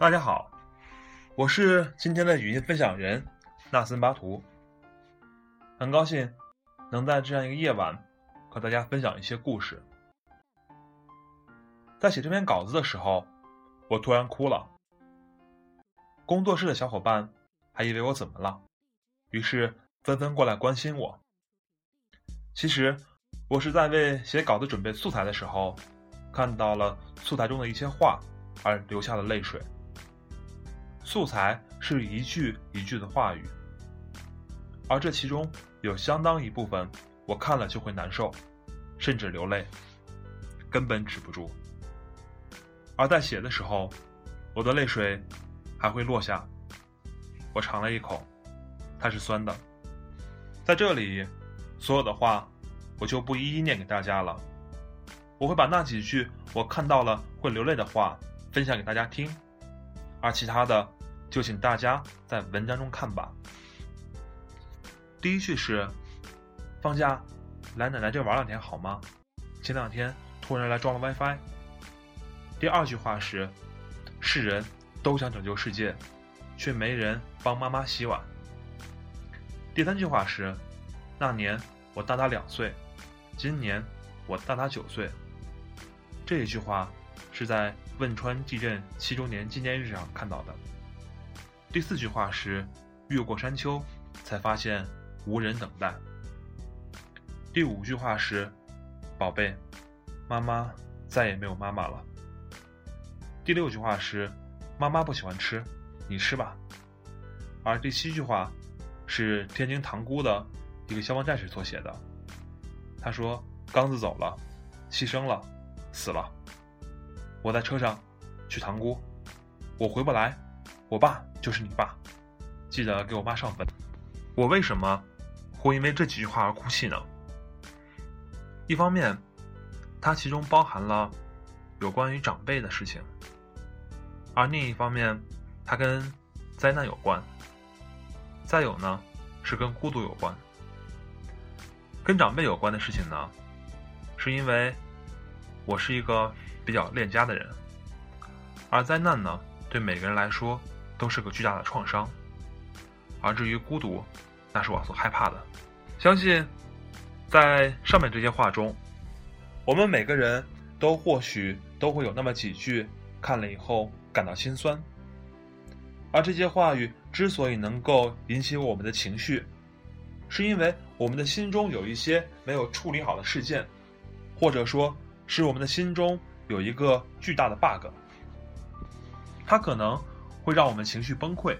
大家好，我是今天的语音分享人纳森巴图，很高兴能在这样一个夜晚和大家分享一些故事。在写这篇稿子的时候，我突然哭了，工作室的小伙伴还以为我怎么了，于是纷纷过来关心我。其实我是在为写稿子准备素材的时候，看到了素材中的一些话而流下了泪水。素材是一句一句的话语，而这其中有相当一部分，我看了就会难受，甚至流泪，根本止不住。而在写的时候，我的泪水还会落下。我尝了一口，它是酸的。在这里，所有的话我就不一一念给大家了，我会把那几句我看到了会流泪的话分享给大家听，而其他的。就请大家在文章中看吧。第一句是：“放假来奶奶这玩两天好吗？前两天突然来装了 WiFi。”第二句话是：“世人都想拯救世界，却没人帮妈妈洗碗。”第三句话是：“那年我大他两岁，今年我大他九岁。”这一句话是在汶川地震七周年纪念日上看到的。第四句话是“越过山丘，才发现无人等待”。第五句话是“宝贝，妈妈再也没有妈妈了”。第六句话是“妈妈不喜欢吃，你吃吧”。而第七句话是天津塘沽的一个消防战士所写的，他说：“刚子走了，牺牲了，死了。我在车上去塘沽，我回不来。”我爸就是你爸，记得给我妈上坟。我为什么会因为这几句话而哭泣呢？一方面，它其中包含了有关于长辈的事情；而另一方面，它跟灾难有关；再有呢，是跟孤独有关。跟长辈有关的事情呢，是因为我是一个比较恋家的人，而灾难呢，对每个人来说。都是个巨大的创伤，而至于孤独，那是我所害怕的。相信，在上面这些话中，我们每个人都或许都会有那么几句看了以后感到心酸。而这些话语之所以能够引起我们的情绪，是因为我们的心中有一些没有处理好的事件，或者说是我们的心中有一个巨大的 bug，它可能。会让我们情绪崩溃，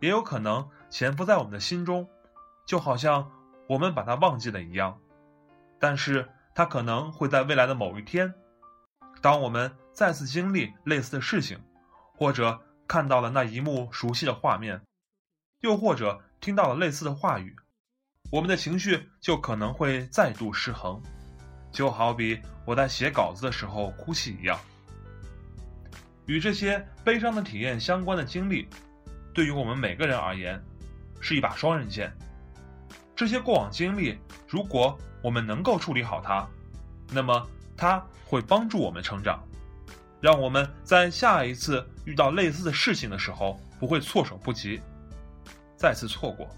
也有可能潜伏在我们的心中，就好像我们把它忘记了一样。但是它可能会在未来的某一天，当我们再次经历类似的事情，或者看到了那一幕熟悉的画面，又或者听到了类似的话语，我们的情绪就可能会再度失衡，就好比我在写稿子的时候哭泣一样。与这些悲伤的体验相关的经历，对于我们每个人而言，是一把双刃剑。这些过往经历，如果我们能够处理好它，那么它会帮助我们成长，让我们在下一次遇到类似的事情的时候不会措手不及，再次错过。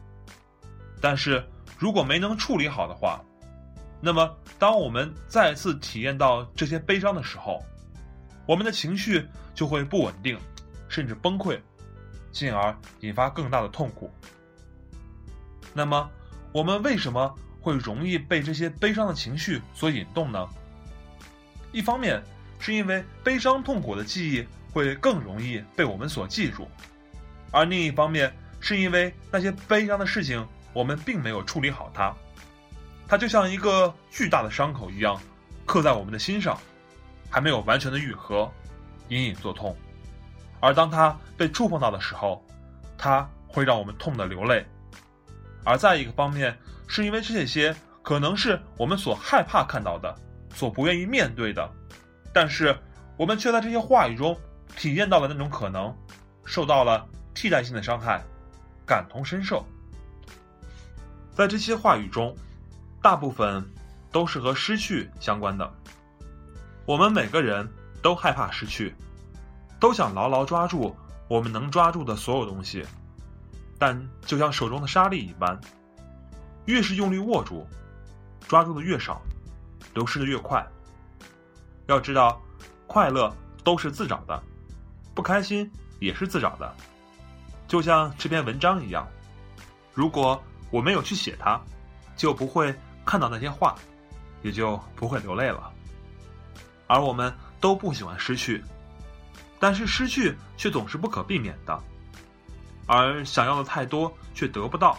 但是如果没能处理好的话，那么当我们再次体验到这些悲伤的时候，我们的情绪就会不稳定，甚至崩溃，进而引发更大的痛苦。那么，我们为什么会容易被这些悲伤的情绪所引动呢？一方面是因为悲伤痛苦的记忆会更容易被我们所记住，而另一方面是因为那些悲伤的事情我们并没有处理好它，它就像一个巨大的伤口一样，刻在我们的心上。还没有完全的愈合，隐隐作痛，而当它被触碰到的时候，它会让我们痛得流泪。而在一个方面，是因为这些可能是我们所害怕看到的，所不愿意面对的，但是我们却在这些话语中体验到了那种可能，受到了替代性的伤害，感同身受。在这些话语中，大部分都是和失去相关的。我们每个人都害怕失去，都想牢牢抓住我们能抓住的所有东西，但就像手中的沙粒一般，越是用力握住，抓住的越少，流失的越快。要知道，快乐都是自找的，不开心也是自找的。就像这篇文章一样，如果我没有去写它，就不会看到那些话，也就不会流泪了。而我们都不喜欢失去，但是失去却总是不可避免的。而想要的太多却得不到，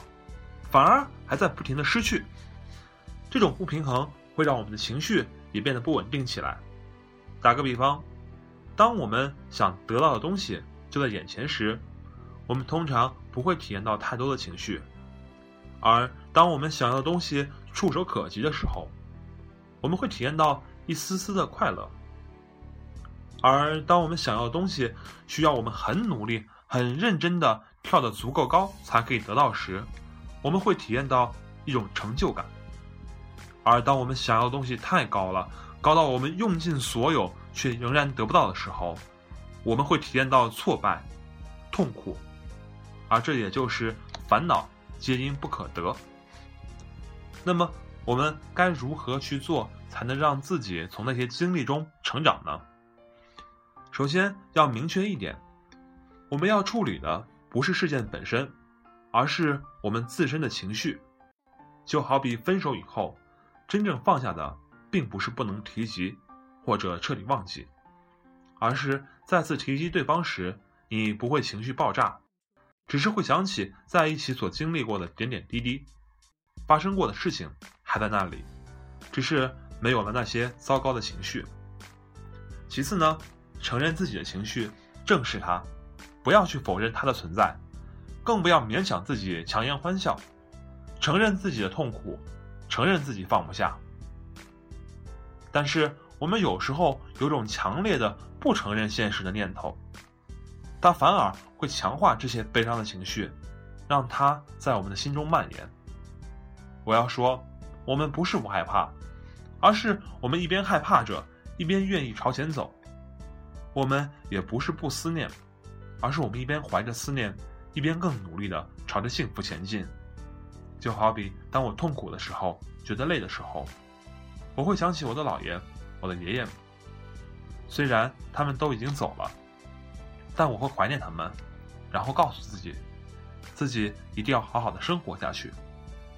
反而还在不停的失去。这种不平衡会让我们的情绪也变得不稳定起来。打个比方，当我们想得到的东西就在眼前时，我们通常不会体验到太多的情绪；而当我们想要的东西触手可及的时候，我们会体验到一丝丝的快乐；而当我们想要的东西需要我们很努力、很认真的跳得足够高才可以得到时，我们会体验到一种成就感；而当我们想要的东西太高了，高到我们用尽所有却仍然得不到的时候，我们会体验到挫败、痛苦。而这也就是烦恼皆因不可得。那么，我们该如何去做，才能让自己从那些经历中成长呢？首先要明确一点，我们要处理的不是事件本身，而是我们自身的情绪。就好比分手以后，真正放下的，并不是不能提及或者彻底忘记，而是再次提及对方时，你不会情绪爆炸。只是会想起在一起所经历过的点点滴滴，发生过的事情还在那里，只是没有了那些糟糕的情绪。其次呢，承认自己的情绪，正视它，不要去否认它的存在，更不要勉强自己强颜欢笑。承认自己的痛苦，承认自己放不下。但是我们有时候有种强烈的不承认现实的念头。它反而会强化这些悲伤的情绪，让它在我们的心中蔓延。我要说，我们不是不害怕，而是我们一边害怕着，一边愿意朝前走。我们也不是不思念，而是我们一边怀着思念，一边更努力的朝着幸福前进。就好比当我痛苦的时候，觉得累的时候，我会想起我的姥爷，我的爷爷。虽然他们都已经走了。但我会怀念他们，然后告诉自己，自己一定要好好的生活下去。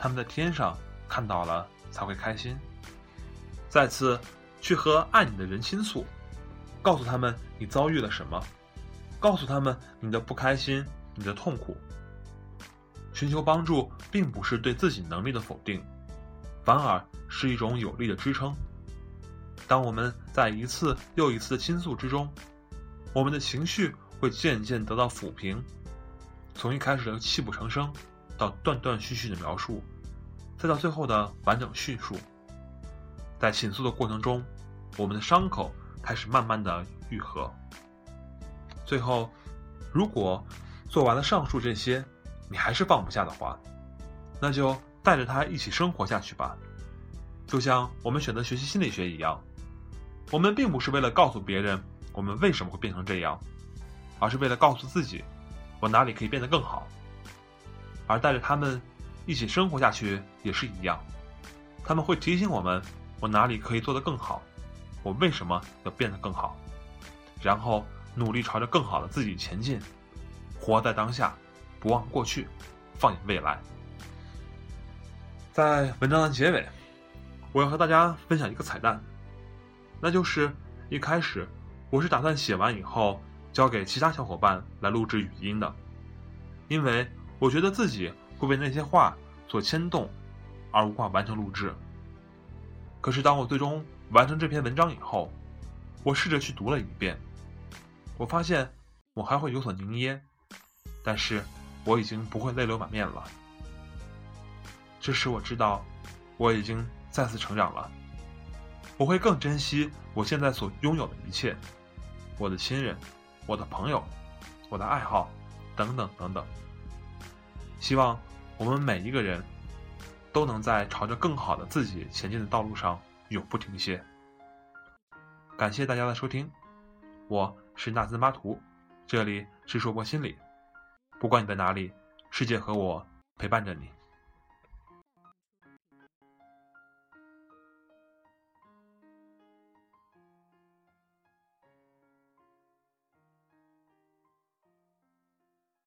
他们在天上看到了才会开心。再次去和爱你的人倾诉，告诉他们你遭遇了什么，告诉他们你的不开心、你的痛苦。寻求帮助并不是对自己能力的否定，反而是一种有力的支撑。当我们在一次又一次的倾诉之中，我们的情绪。会渐渐得到抚平，从一开始的泣不成声，到断断续续的描述，再到最后的完整叙述。在倾诉的过程中，我们的伤口开始慢慢的愈合。最后，如果做完了上述这些，你还是放不下的话，那就带着它一起生活下去吧。就像我们选择学习心理学一样，我们并不是为了告诉别人我们为什么会变成这样。而是为了告诉自己，我哪里可以变得更好，而带着他们一起生活下去也是一样，他们会提醒我们，我哪里可以做得更好，我为什么要变得更好，然后努力朝着更好的自己前进，活在当下，不忘过去，放眼未来。在文章的结尾，我要和大家分享一个彩蛋，那就是一开始我是打算写完以后。交给其他小伙伴来录制语音的，因为我觉得自己会被那些话所牵动，而无法完成录制。可是当我最终完成这篇文章以后，我试着去读了一遍，我发现我还会有所凝噎，但是我已经不会泪流满面了。这使我知道，我已经再次成长了。我会更珍惜我现在所拥有的一切，我的亲人。我的朋友，我的爱好，等等等等。希望我们每一个人都能在朝着更好的自己前进的道路上永不停歇。感谢大家的收听，我是纳森巴图，这里是硕博心理。不管你在哪里，世界和我陪伴着你。